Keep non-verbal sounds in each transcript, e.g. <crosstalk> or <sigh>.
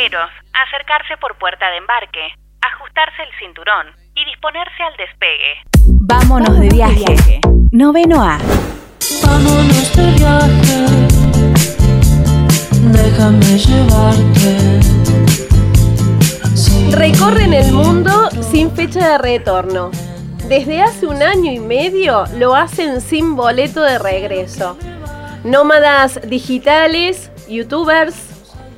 pasajeros acercarse por puerta de embarque, ajustarse el cinturón y disponerse al despegue. Vámonos de viaje. Noveno A. Vámonos de viaje. Déjame llevarte. Recorren el mundo sin fecha de retorno. Desde hace un año y medio lo hacen sin boleto de regreso. Nómadas digitales, youtubers,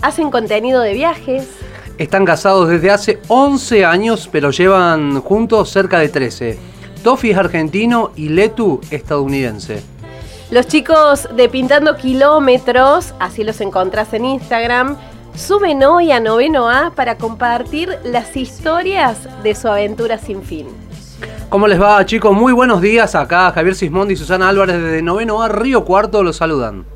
hacen contenido de viajes. Están casados desde hace 11 años, pero llevan juntos cerca de 13. Tofi es argentino y Letu estadounidense. Los chicos de Pintando Kilómetros, así los encontrás en Instagram, suben hoy a Noveno A para compartir las historias de su aventura sin fin. ¿Cómo les va, chicos? Muy buenos días. Acá Javier Sismondi y Susana Álvarez desde Noveno A Río Cuarto los saludan.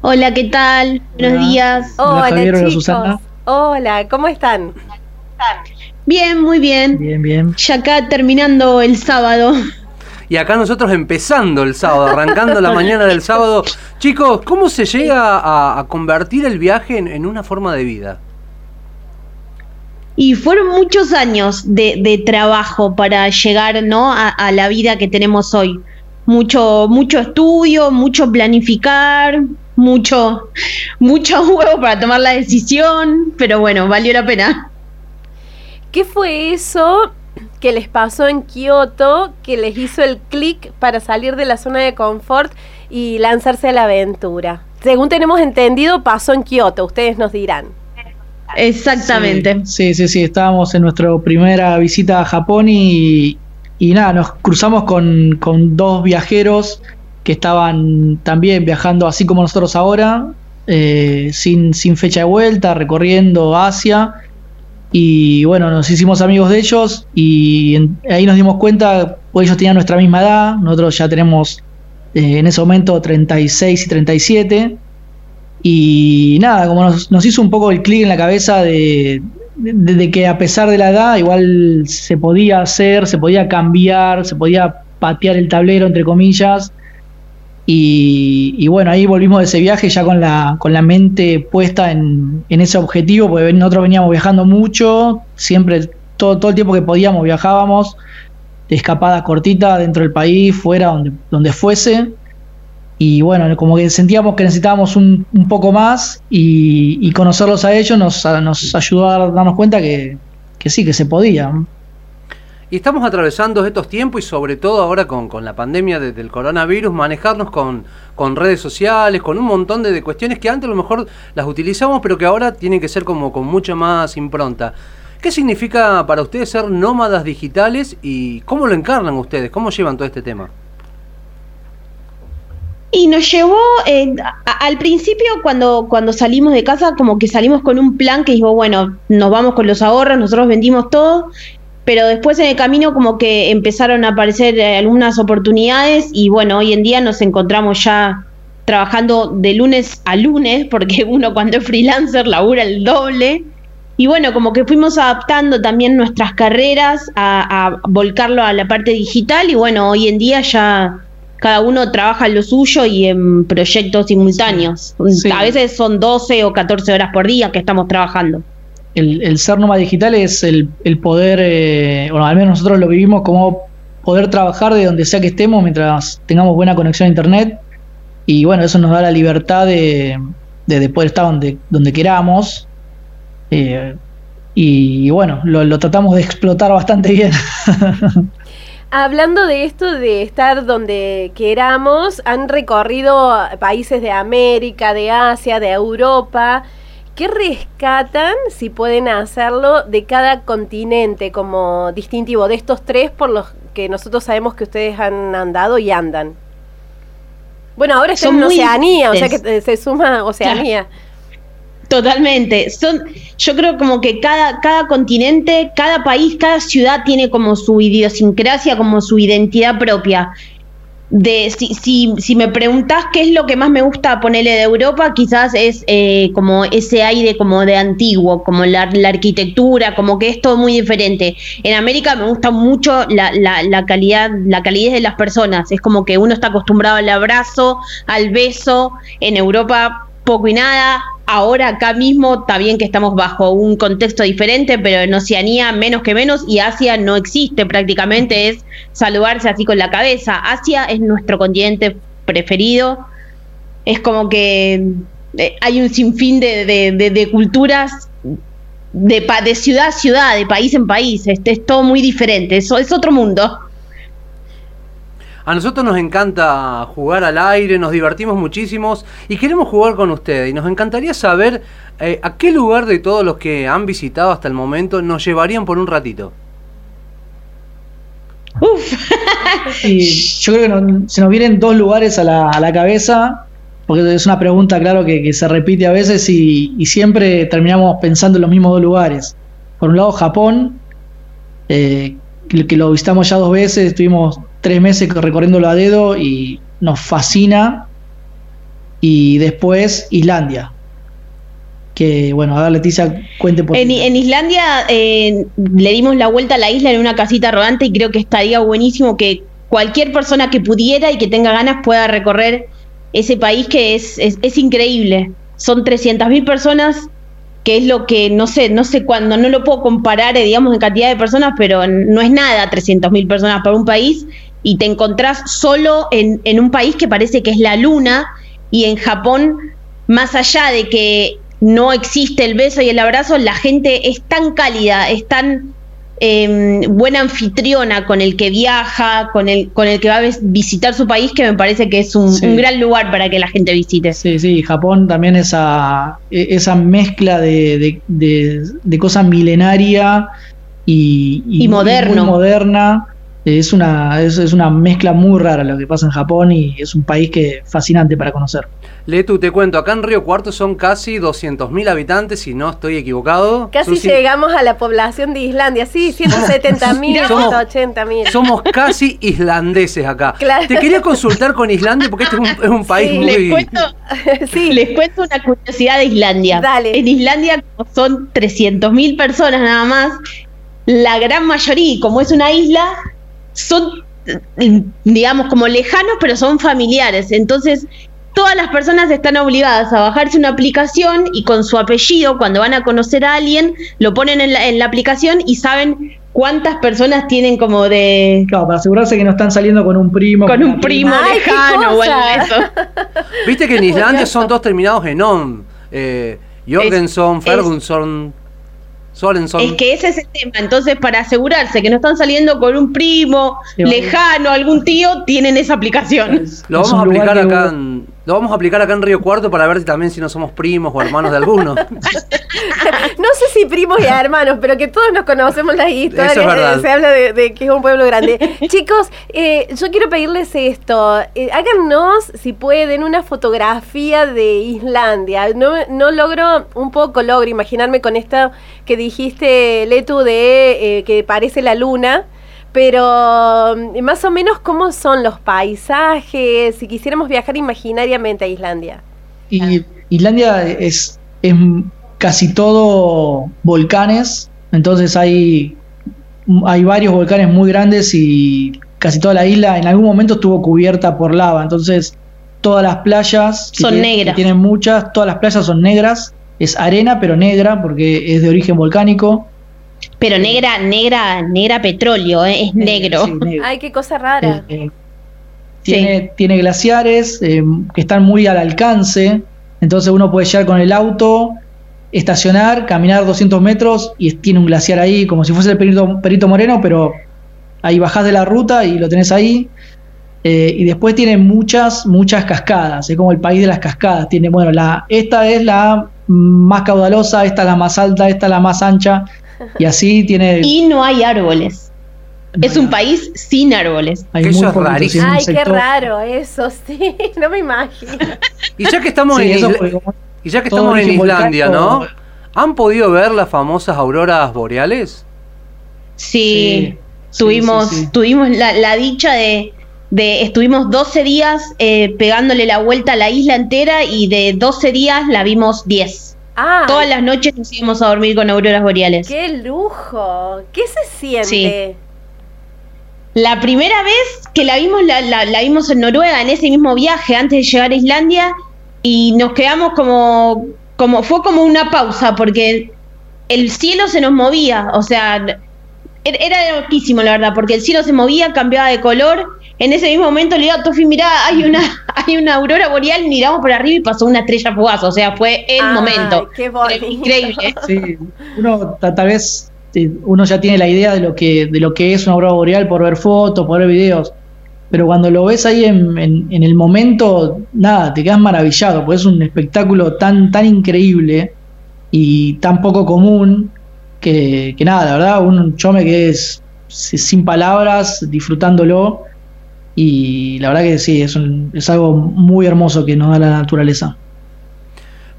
Hola, ¿qué tal? Buenos días. Hola, Javier, chicos. Susana. Hola, ¿cómo están? Bien, muy bien. Bien, bien. Ya acá terminando el sábado. Y acá nosotros empezando el sábado, arrancando la <laughs> mañana del sábado. Chicos, ¿cómo se llega a, a convertir el viaje en, en una forma de vida? Y fueron muchos años de, de trabajo para llegar ¿no? a, a la vida que tenemos hoy. Mucho, mucho estudio, mucho planificar, mucho, mucho <laughs> huevo para tomar la decisión, pero bueno, valió la pena. ¿Qué fue eso que les pasó en Kioto que les hizo el clic para salir de la zona de confort y lanzarse a la aventura? Según tenemos entendido, pasó en Kioto, ustedes nos dirán. Exactamente. Sí, sí, sí. Estábamos en nuestra primera visita a Japón y, y nada, nos cruzamos con, con dos viajeros que estaban también viajando así como nosotros ahora, eh, sin, sin fecha de vuelta, recorriendo Asia. Y bueno, nos hicimos amigos de ellos y ahí nos dimos cuenta, pues ellos tenían nuestra misma edad, nosotros ya tenemos eh, en ese momento 36 y 37. Y nada, como nos, hizo un poco el clic en la cabeza de- de que a pesar de la edad, igual se podía hacer, se podía cambiar, se podía patear el tablero, entre comillas. Y, bueno, ahí volvimos de ese viaje ya con la, con la mente puesta en, en ese objetivo, porque nosotros veníamos viajando mucho, siempre, todo, todo el tiempo que podíamos viajábamos, de escapada cortita dentro del país, fuera, donde, donde fuese. Y bueno, como que sentíamos que necesitábamos un, un poco más y, conocerlos a ellos nos, nos ayudó a darnos cuenta que, que sí, que se podía. Y estamos atravesando estos tiempos y sobre todo ahora con, con la pandemia de- del coronavirus, manejarnos con, con redes sociales, con un montón de, de cuestiones que antes a lo mejor las utilizamos, pero que ahora tienen que ser como con mucha más impronta. ¿Qué significa para ustedes ser nómadas digitales y cómo lo encarnan ustedes? ¿Cómo llevan todo este tema? Y nos llevó, eh, al principio cuando, cuando salimos de casa, como que salimos con un plan que dijo, bueno, nos vamos con los ahorros, nosotros vendimos todo, pero después en el camino como que empezaron a aparecer eh, algunas oportunidades y bueno, hoy en día nos encontramos ya trabajando de lunes a lunes, porque <laughs> uno cuando es freelancer labura el doble. Y bueno, como que fuimos adaptando también nuestras carreras a, a volcarlo a la parte digital y bueno, hoy en día ya cada uno trabaja en lo suyo y en proyectos simultáneos. Sí. A veces son 12 o 14 horas por día que estamos trabajando. El, ser nómada digital es el, poder, eh, bueno, al menos nosotros lo vivimos como poder trabajar de donde sea que estemos mientras tengamos buena conexión a internet. Y bueno, eso nos da la libertad de, de, de poder estar donde, donde queramos. Eh, y, bueno, lo tratamos de explotar bastante bien. <laughs> Hablando de esto de estar donde queramos, han recorrido países de América, de Asia, de Europa. ¿Qué rescatan, si pueden hacerlo, de cada continente como distintivo de estos tres por los que nosotros sabemos que ustedes han andado y andan? Bueno, ahora están Son en Oceanía, o sea que se suma Oceanía. Totalmente. Son, yo creo como que cada, cada continente, cada país, cada ciudad tiene como su idiosincrasia, como su identidad propia. De, si, si, si me preguntás qué es lo que más me gusta ponerle de Europa, quizás es eh, como ese aire como de antiguo, como la, la arquitectura, como que es todo muy diferente. En América me gusta mucho la, la, la calidad, la calidez de las personas. Es como que uno está acostumbrado al abrazo, al beso. En Europa poco y nada. Ahora acá mismo está bien que estamos bajo un contexto diferente, pero en Oceanía menos que menos y Asia no existe prácticamente, es saludarse así con la cabeza. Asia es nuestro continente preferido. Es como que eh, hay un sinfín de, de- culturas de, de ciudad a ciudad, de país en país. Este, es todo muy diferente, eso es otro mundo. A nosotros nos encanta jugar al aire, nos divertimos muchísimos y queremos jugar con ustedes. Y nos encantaría saber eh, a qué lugar de todos los que han visitado hasta el momento nos llevarían por un ratito. <laughs> Y yo creo que no- se nos vienen dos lugares a la, a la cabeza, porque es una pregunta, claro, que, que se repite a veces y, y siempre terminamos pensando en los mismos dos lugares. Por un lado, Japón, eh, que, que lo visitamos ya dos veces, estuvimos tres meses recorriéndolo a dedo y nos fascina. Y después, Islandia. Que, bueno, a ver, Leticia, cuente por En, en Islandia eh, le dimos la vuelta a la isla en una casita rodante y creo que estaría buenísimo que cualquier persona que pudiera y que tenga ganas pueda recorrer ese país que es, es, es increíble. Son 300.000 personas, que es lo que, no sé, no sé cuándo, no lo puedo comparar, eh, digamos, en cantidad de personas, pero no es nada 300.000 personas para un país y te encontrás solo en, en un país que parece que es la luna y en Japón, más allá de que no existe el beso y el abrazo, la gente es tan cálida, es tan eh, buena anfitriona con el que viaja, con el, con el que va a vis- visitar su país, que me parece que es un, Sí. un gran lugar para que la gente visite. Sí, sí, Japón también esa, e- esa mezcla de, de, de- de cosa milenaria y, Y moderno. muy moderna. Es una, es, es una mezcla muy rara lo que pasa en Japón y es un país que fascinante para conocer. Letu, te cuento, acá en Río Cuarto son casi 200.000 habitantes, si no estoy equivocado. Casi Susi, llegamos a la población de Islandia, sí, 170 mil, <laughs> Somos- 180 mil. Somos casi islandeses acá. <laughs> Claro. Te quería consultar con Islandia porque este es un, es un país Sí. Les muy... cuento, <laughs> sí, les cuento una curiosidad de Islandia. Dale. En Islandia son 300.000 personas nada más. La gran mayoría, como es una isla, son, eh, digamos, como lejanos, pero son familiares. Entonces, todas las personas están obligadas a bajarse una aplicación y con su apellido, cuando van a conocer a alguien, lo ponen en la, en la aplicación y saben cuántas personas tienen como de... Claro, para asegurarse que no están saliendo con un primo. con un primo Ay, lejano o algo de eso. Viste que en Islandia son todos terminados en on. Eh, Jorgensen, Ferguson, Sorenson. Es que ese es el tema. Entonces, para asegurarse que no están saliendo con un primo Sí, lejano, algún tío, tienen esa aplicación. Lo vamos a aplicar que- acá en, lo vamos a aplicar acá en Río Cuarto para ver si también si no somos primos o hermanos de alguno. <laughs> no sé si primos y hermanos, pero que todos nos conocemos las historias. Eso es verdad. eh, se habla de, de que es un pueblo grande. <laughs> Chicos, eh, yo quiero pedirles esto. eh, háganos, si pueden, una fotografía de Islandia. No, no logro, un poco logro imaginarme con esto que dijiste, Letu, de eh, que parece la luna. Pero mm, más o menos cómo son los paisajes, si quisiéramos viajar imaginariamente a Islandia. Y Islandia es, es casi todo volcanes, entonces hay, hay varios volcanes muy grandes y casi toda la isla en algún momento estuvo cubierta por lava, entonces todas las playas Son negras. que tienen muchas, todas las playas son negras, es arena pero negra porque es de origen volcánico. Pero negra, negra, negra petróleo, ¿eh? es negro. Sí, negro. Ay, qué cosa rara. Eh, eh, tiene, tiene glaciares eh, que están muy al alcance, entonces uno puede llegar con el auto, estacionar, caminar 200 metros y tiene un glaciar ahí, como si fuese el Perito, Perito Moreno, pero ahí bajás de la ruta y lo tenés ahí. Eh, y después tiene muchas, muchas cascadas, es como el país de las cascadas. Tiene, bueno, la, esta es la más caudalosa, esta es la más alta, esta es la más ancha, y así tiene. Y no hay árboles. Es un país sin árboles. hay Que muy eso es rarísimo. Ay, qué raro eso, <laughs> sí, no me imagino. Y ya que estamos Sí, en Isla- y ya que estamos en Islandia, ¿no? ¿Han podido ver las famosas auroras boreales? Sí, Sí, tuvimos, sí, sí. tuvimos la, la dicha de, de, estuvimos 12 días eh, pegándole la vuelta a la isla entera y de 12 días la vimos 10. Ah, Todas las noches nos íbamos a dormir con auroras boreales. qué lujo. ¿Qué se siente? Sí. La primera vez que la vimos, la, la- la vimos en Noruega, en ese mismo viaje, antes de llegar a Islandia, y nos quedamos como, como, fue como una pausa, porque el cielo se nos movía, o sea, er- era loquísimo la verdad, porque el cielo se movía, cambiaba de color. En ese mismo momento le digo a Tofi, mirá, hay una, <laughs> hay una aurora boreal, miramos por arriba y pasó una estrella fugaz, o sea, fue el momento. qué bonito. Increíble. <laughs> Sí, uno ta- tal vez eh, uno ya tiene la idea de lo que de lo que es una aurora boreal por ver fotos, por ver videos, pero cuando lo ves ahí en, en- en el momento, nada, te quedas maravillado, porque es un espectáculo tan tan increíble y tan poco común que, que nada, la verdad, un, yo me quedé sin palabras, disfrutándolo y la verdad que sí, es, un- es algo muy hermoso que nos da la naturaleza.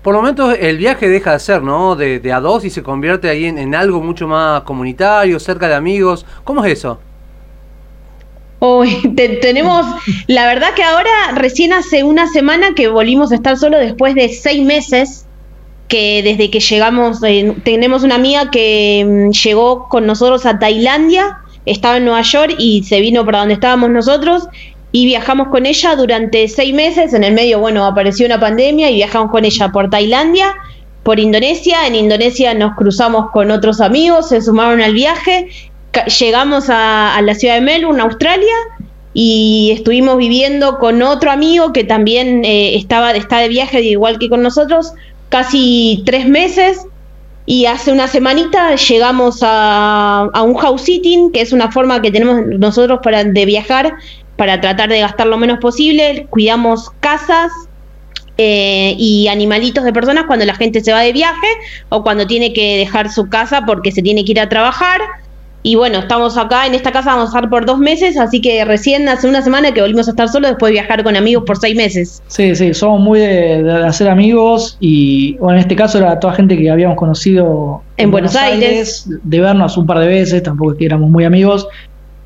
Por momentos el viaje deja de ser, ¿no? De, de a dos y se convierte ahí en, en algo mucho más comunitario, cerca de amigos. ¿Cómo es eso? Uy, <laughs> te- tenemos, la verdad que ahora recién hace una semana que volvimos a estar solo después de seis meses, que desde que llegamos, eh, tenemos una amiga que mm, llegó con nosotros a Tailandia, estaba en Nueva York y se vino para donde estábamos nosotros y viajamos con ella durante seis meses, en el medio, bueno, apareció una pandemia y viajamos con ella por Tailandia, por Indonesia, en Indonesia nos cruzamos con otros amigos, se sumaron al viaje. Llegamos a, a la ciudad de Melbourne, Australia, y estuvimos viviendo con otro amigo que también eh, estaba está de viaje igual que con nosotros, casi tres meses. Y hace una semanita llegamos a, un house sitting, que es una forma que tenemos nosotros para de viajar para tratar de gastar lo menos posible. Cuidamos casas, eh, y animalitos de personas cuando la gente se va de viaje o cuando tiene que dejar su casa porque se tiene que ir a trabajar. Y bueno, estamos acá en esta casa, vamos a estar por dos meses, así que recién hace una semana que volvimos a estar solos después de viajar con amigos por seis meses. Sí, sí, somos muy de, de hacer amigos y bueno, en este caso era toda gente que habíamos conocido En Buenos Aires. de vernos un par de veces, tampoco es que éramos muy amigos.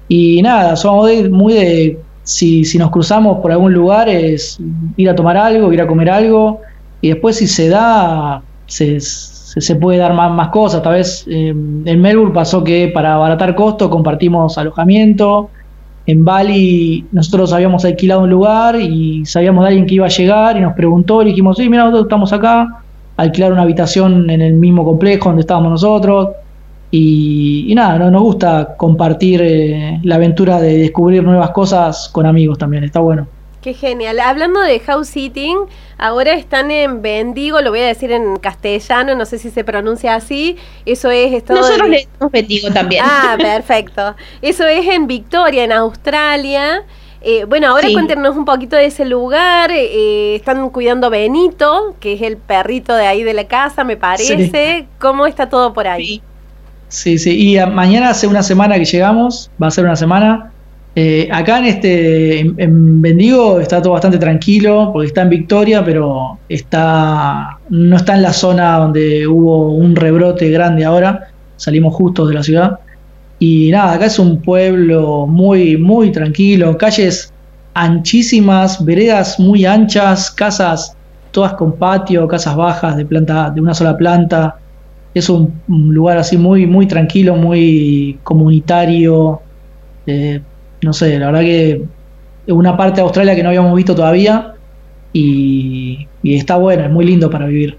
Y nada, somos de- muy de, si, si nos cruzamos por algún lugar, es ir a tomar algo, ir a comer algo, y después si se da, se, se, puede dar más, más cosas. Tal vez eh, en Melbourne pasó que para abaratar costos compartimos alojamiento. En Bali nosotros habíamos alquilado un lugar y sabíamos de alguien que iba a llegar y nos preguntó y dijimos, sí, mira, nosotros estamos acá, alquilar una habitación en el mismo complejo donde estábamos nosotros. Y, y nada, no, nos gusta compartir eh, la aventura de descubrir nuevas cosas con amigos también, está bueno. Qué genial. Hablando de house sitting, ahora están en Bendigo, lo voy a decir en castellano, no sé si se pronuncia así. Eso es estado de Nosotros Vi- le decimos bendigo también. Ah, <laughs> perfecto. Eso es en Victoria, en Australia. Eh, bueno, ahora Sí. cuéntenos un poquito de ese lugar. eh, están cuidando a Benito, que es el perrito de ahí de la casa, me parece. ¿Cómo está todo por ahí? Sí. Sí, sí, y a- mañana hace una semana que llegamos, va a ser una semana. Eh, acá en este en, en Bendigo está todo bastante tranquilo, porque está en Victoria, pero está no está en la zona donde hubo un rebrote grande ahora. Salimos justos de la ciudad. Y nada, acá es un pueblo muy, muy tranquilo, calles anchísimas, veredas muy anchas, casas todas con patio, casas bajas de planta, de una sola planta. Es un, un lugar así muy, muy tranquilo, muy comunitario. eh, no sé, la verdad que es una parte de Australia que no habíamos visto todavía y, y está bueno, es muy lindo para vivir.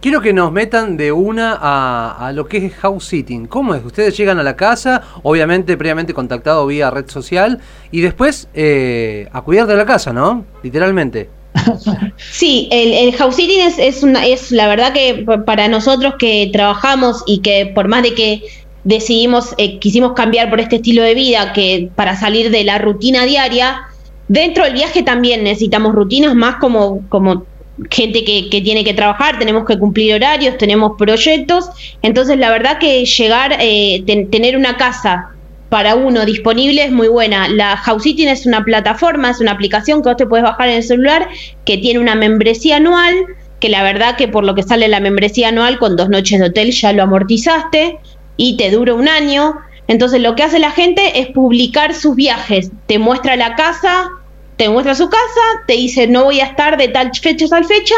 Quiero que nos metan de una a, a lo que es house sitting. ¿Cómo es? Ustedes llegan a la casa, obviamente previamente contactado vía red social, y después eh, a cuidar de la casa, ¿no? Literalmente. <laughs> Sí, el, el house sitting es, es, una, es la verdad que para nosotros que trabajamos y que por más de que decidimos, eh, quisimos cambiar por este estilo de vida, que para salir de la rutina diaria, dentro del viaje también necesitamos rutinas más como, como gente que, que tiene que trabajar, tenemos que cumplir horarios, tenemos proyectos, entonces la verdad que llegar, eh, ten- tener una casa para uno disponible es muy buena. La House Sitting es una plataforma, es una aplicación que vos te puedes bajar en el celular que tiene una membresía anual, que la verdad que por lo que sale la membresía anual con dos noches de hotel ya lo amortizaste y te dura un año. Entonces lo que hace la gente es publicar sus viajes, te muestra la casa, te muestra su casa, te dice no voy a estar de tal fecha a tal fecha,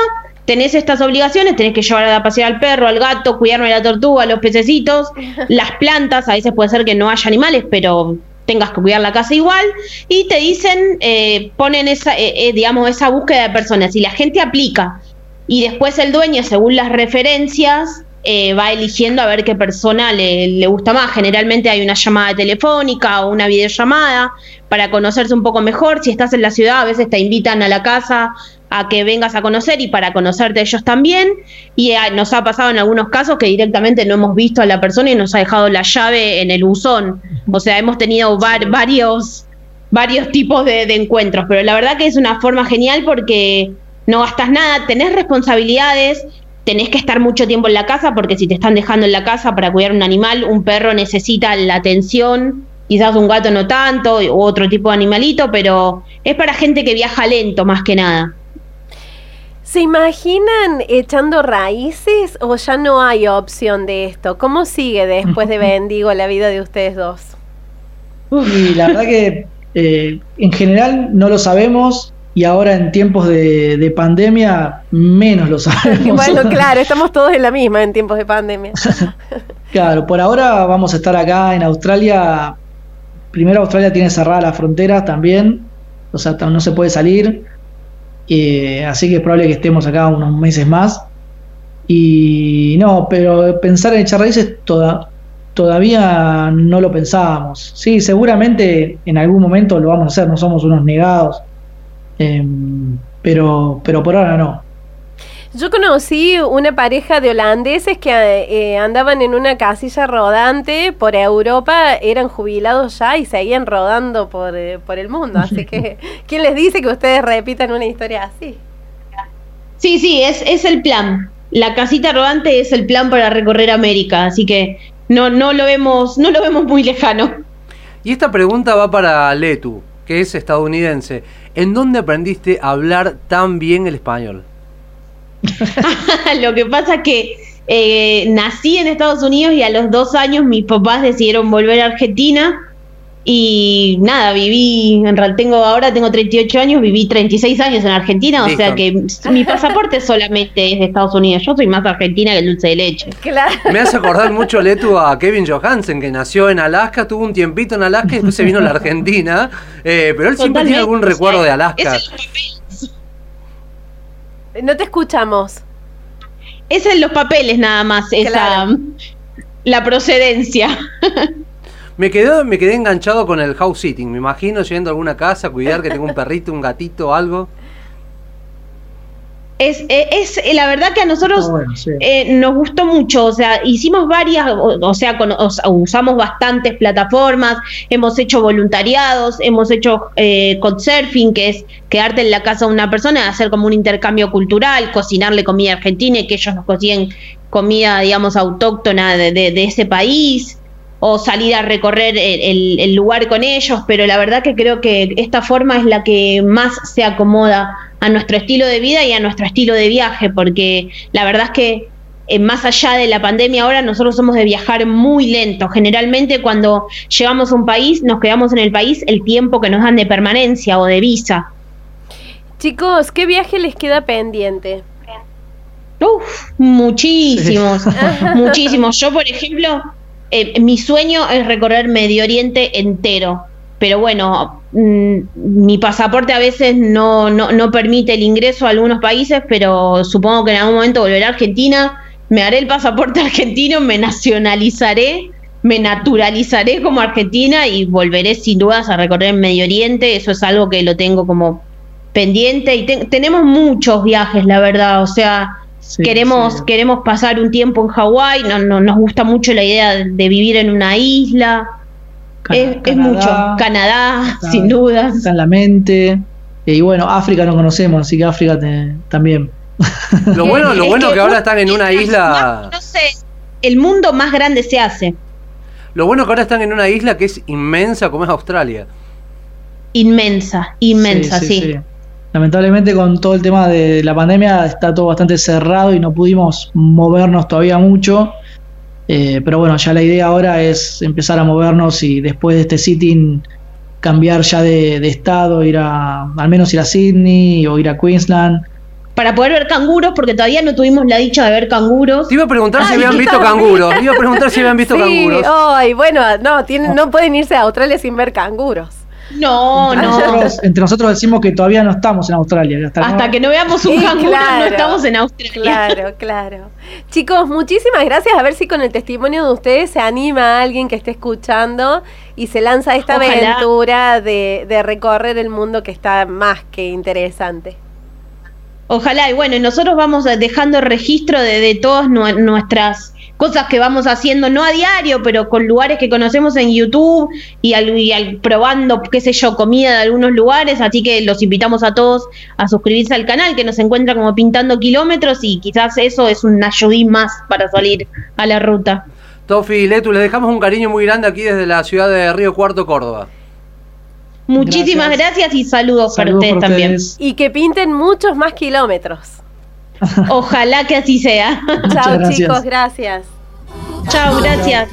tenés estas obligaciones, tenés que llevar a pasear al perro, al gato, cuidarme de la tortuga, a los pececitos, <laughs> las plantas, a veces puede ser que no haya animales, pero tengas que cuidar la casa igual. Y te dicen, eh, ponen esa, eh, eh, digamos, esa búsqueda de personas. Y la gente aplica. Y después el dueño, según las referencias, eh, va eligiendo a ver qué persona le, le gusta más. Generalmente hay una llamada telefónica o una videollamada para conocerse un poco mejor. Si estás en la ciudad, a veces te invitan a la casa a que vengas a conocer y para conocerte ellos también. Y eh, nos ha pasado en algunos casos que directamente no hemos visto a la persona y nos ha dejado la llave en el buzón. O sea, hemos tenido var- varios, varios tipos de, de encuentros, pero la verdad que es una forma genial porque no gastas nada, tenés responsabilidades, tenés que estar mucho tiempo en la casa porque si te están dejando en la casa para cuidar un animal, un perro necesita la atención, quizás un gato no tanto, u otro tipo de animalito, pero es para gente que viaja lento más que nada. ¿Se imaginan echando raíces o ya no hay opción de esto? ¿Cómo sigue después de <laughs> Bendigo la vida de ustedes dos? Y la verdad que eh, en general no lo sabemos y ahora en tiempos de, de pandemia menos lo sabemos. <laughs> bueno, <laughs> claro, estamos todos en la misma en tiempos de pandemia. <laughs> Claro, por ahora vamos a estar acá en Australia. Primero Australia tiene cerradas las fronteras también, o sea, no se puede salir. Eh, así que es probable que estemos acá unos meses más. Y no, pero pensar en echar raíces toda, todavía no lo pensábamos. Sí, seguramente en algún momento lo vamos a hacer, no somos unos negados. Em, pero, pero por ahora no. Yo conocí una pareja de holandeses que eh, andaban en una casilla rodante por Europa, eran jubilados ya y seguían rodando por, eh, por el mundo. Así que, <laughs> ¿quién les dice que ustedes repitan una historia así? Sí, sí, es, es el plan. La casita rodante es el plan para recorrer América, así que no, no lo vemos, no lo vemos muy lejano. Y esta pregunta va para Letu, que es estadounidense. ¿En dónde aprendiste a hablar tan bien el español? <laughs> Lo que pasa que eh, nací en Estados Unidos y a los dos años mis papás decidieron volver a Argentina y nada, viví, en realidad tengo ahora tengo 38 años, viví 36 años en Argentina, o sea que mi pasaporte solamente es de Estados Unidos, yo soy más argentina que el dulce de leche. Claro. Me hace acordar mucho Letu a Kevin Johansen, que nació en Alaska, tuvo un tiempito en Alaska y después se vino a la Argentina. Eh, pero él siempre tiene algún recuerdo de es Alaska. el- No te escuchamos. Es en los papeles nada más, esa la procedencia. Me quedé, me quedé enganchado con el house sitting. Me imagino yendo a alguna casa, cuidar que tengo un perrito, un gatito, algo. Es, eh, es, eh, la verdad que a nosotros bueno, sí. eh, nos gustó mucho, o sea, hicimos varias, o, o sea, con- o sea, usamos bastantes plataformas, hemos hecho voluntariados, hemos hecho eh, couchsurfing, que es quedarte en la casa de una persona, hacer como un intercambio cultural, cocinarle comida argentina y que ellos nos cocinen comida, digamos, autóctona de, de- de ese país, o salir a recorrer el, el- el lugar con ellos, pero la verdad que creo que esta forma es la que más se acomoda a nuestro estilo de vida y a nuestro estilo de viaje, porque la verdad es que eh, más allá de la pandemia ahora nosotros somos de viajar muy lento. Generalmente cuando llegamos a un país nos quedamos en el país el tiempo que nos dan de permanencia o de visa. Chicos, ¿qué viaje les queda pendiente? Uf, muchísimos, muchísimos. Yo, por ejemplo, eh, mi sueño es recorrer Medio Oriente entero. Pero bueno, mm, mi pasaporte a veces no, no, no permite el ingreso a algunos países, pero supongo que en algún momento volveré a Argentina, me haré el pasaporte <laughs> argentino, me nacionalizaré, me naturalizaré como argentina y volveré sin dudas a recorrer Medio Oriente. Eso es algo que lo tengo como pendiente y te- tenemos muchos viajes, la verdad. O sea, Sí, queremos, sí. queremos pasar un tiempo en Hawái, no, no, nos gusta mucho la idea de vivir en una isla. Es, mucho. Canadá, está- sin dudas. Está en la mente. Eh, Y bueno, África no conocemos, así que África te- también. Lo <laughs> bueno, lo Es bueno que ahora están en una isla. más conoce, el mundo más grande se hace. Lo bueno que ahora están en una isla que es inmensa como es Australia. Inmensa, inmensa, sí. Lamentablemente con todo el tema de la pandemia está todo bastante cerrado y no pudimos movernos todavía mucho. Eh, pero bueno, ya la idea ahora es empezar a movernos y después de este sitting cambiar ya de, de estado, ir a al menos ir a Sydney o ir a Queensland para poder ver canguros, porque todavía no tuvimos la dicha de ver canguros. Te iba a preguntar si habían visto canguros. Te iba a preguntar si habían visto <laughs> sí, canguros. ay, bueno, no, tienen, no pueden irse a Australia sin ver canguros. No, entre, no. nosotros, entre nosotros decimos que todavía no estamos en Australia. Hasta, Hasta no- que no veamos un Sí, canguro claro. no estamos en Australia. Claro, claro. Chicos, muchísimas gracias. A ver si con el testimonio de ustedes se anima a alguien que esté escuchando y se lanza esta Ojalá. aventura de, de recorrer el mundo que está más que interesante. Ojalá, y bueno, y nosotros vamos dejando registro de, de todas nu- nuestras cosas que vamos haciendo, no a diario, pero con lugares que conocemos en YouTube y, al, y al- probando, qué sé yo, comida de algunos lugares, así que los invitamos a todos a suscribirse al canal, que nos encuentra como pintando kilómetros y quizás eso es un ayudín más para salir a la ruta. Tofi y Letu, les dejamos un cariño muy grande aquí desde la ciudad de Río Cuarto, Córdoba. Muchísimas Gracias. gracias, y saludos, para Saludos ustedes por también. ustedes. Y que pinten muchos más kilómetros. Ojalá que así sea. Chao gracias. chicos, gracias. Chao, gracias.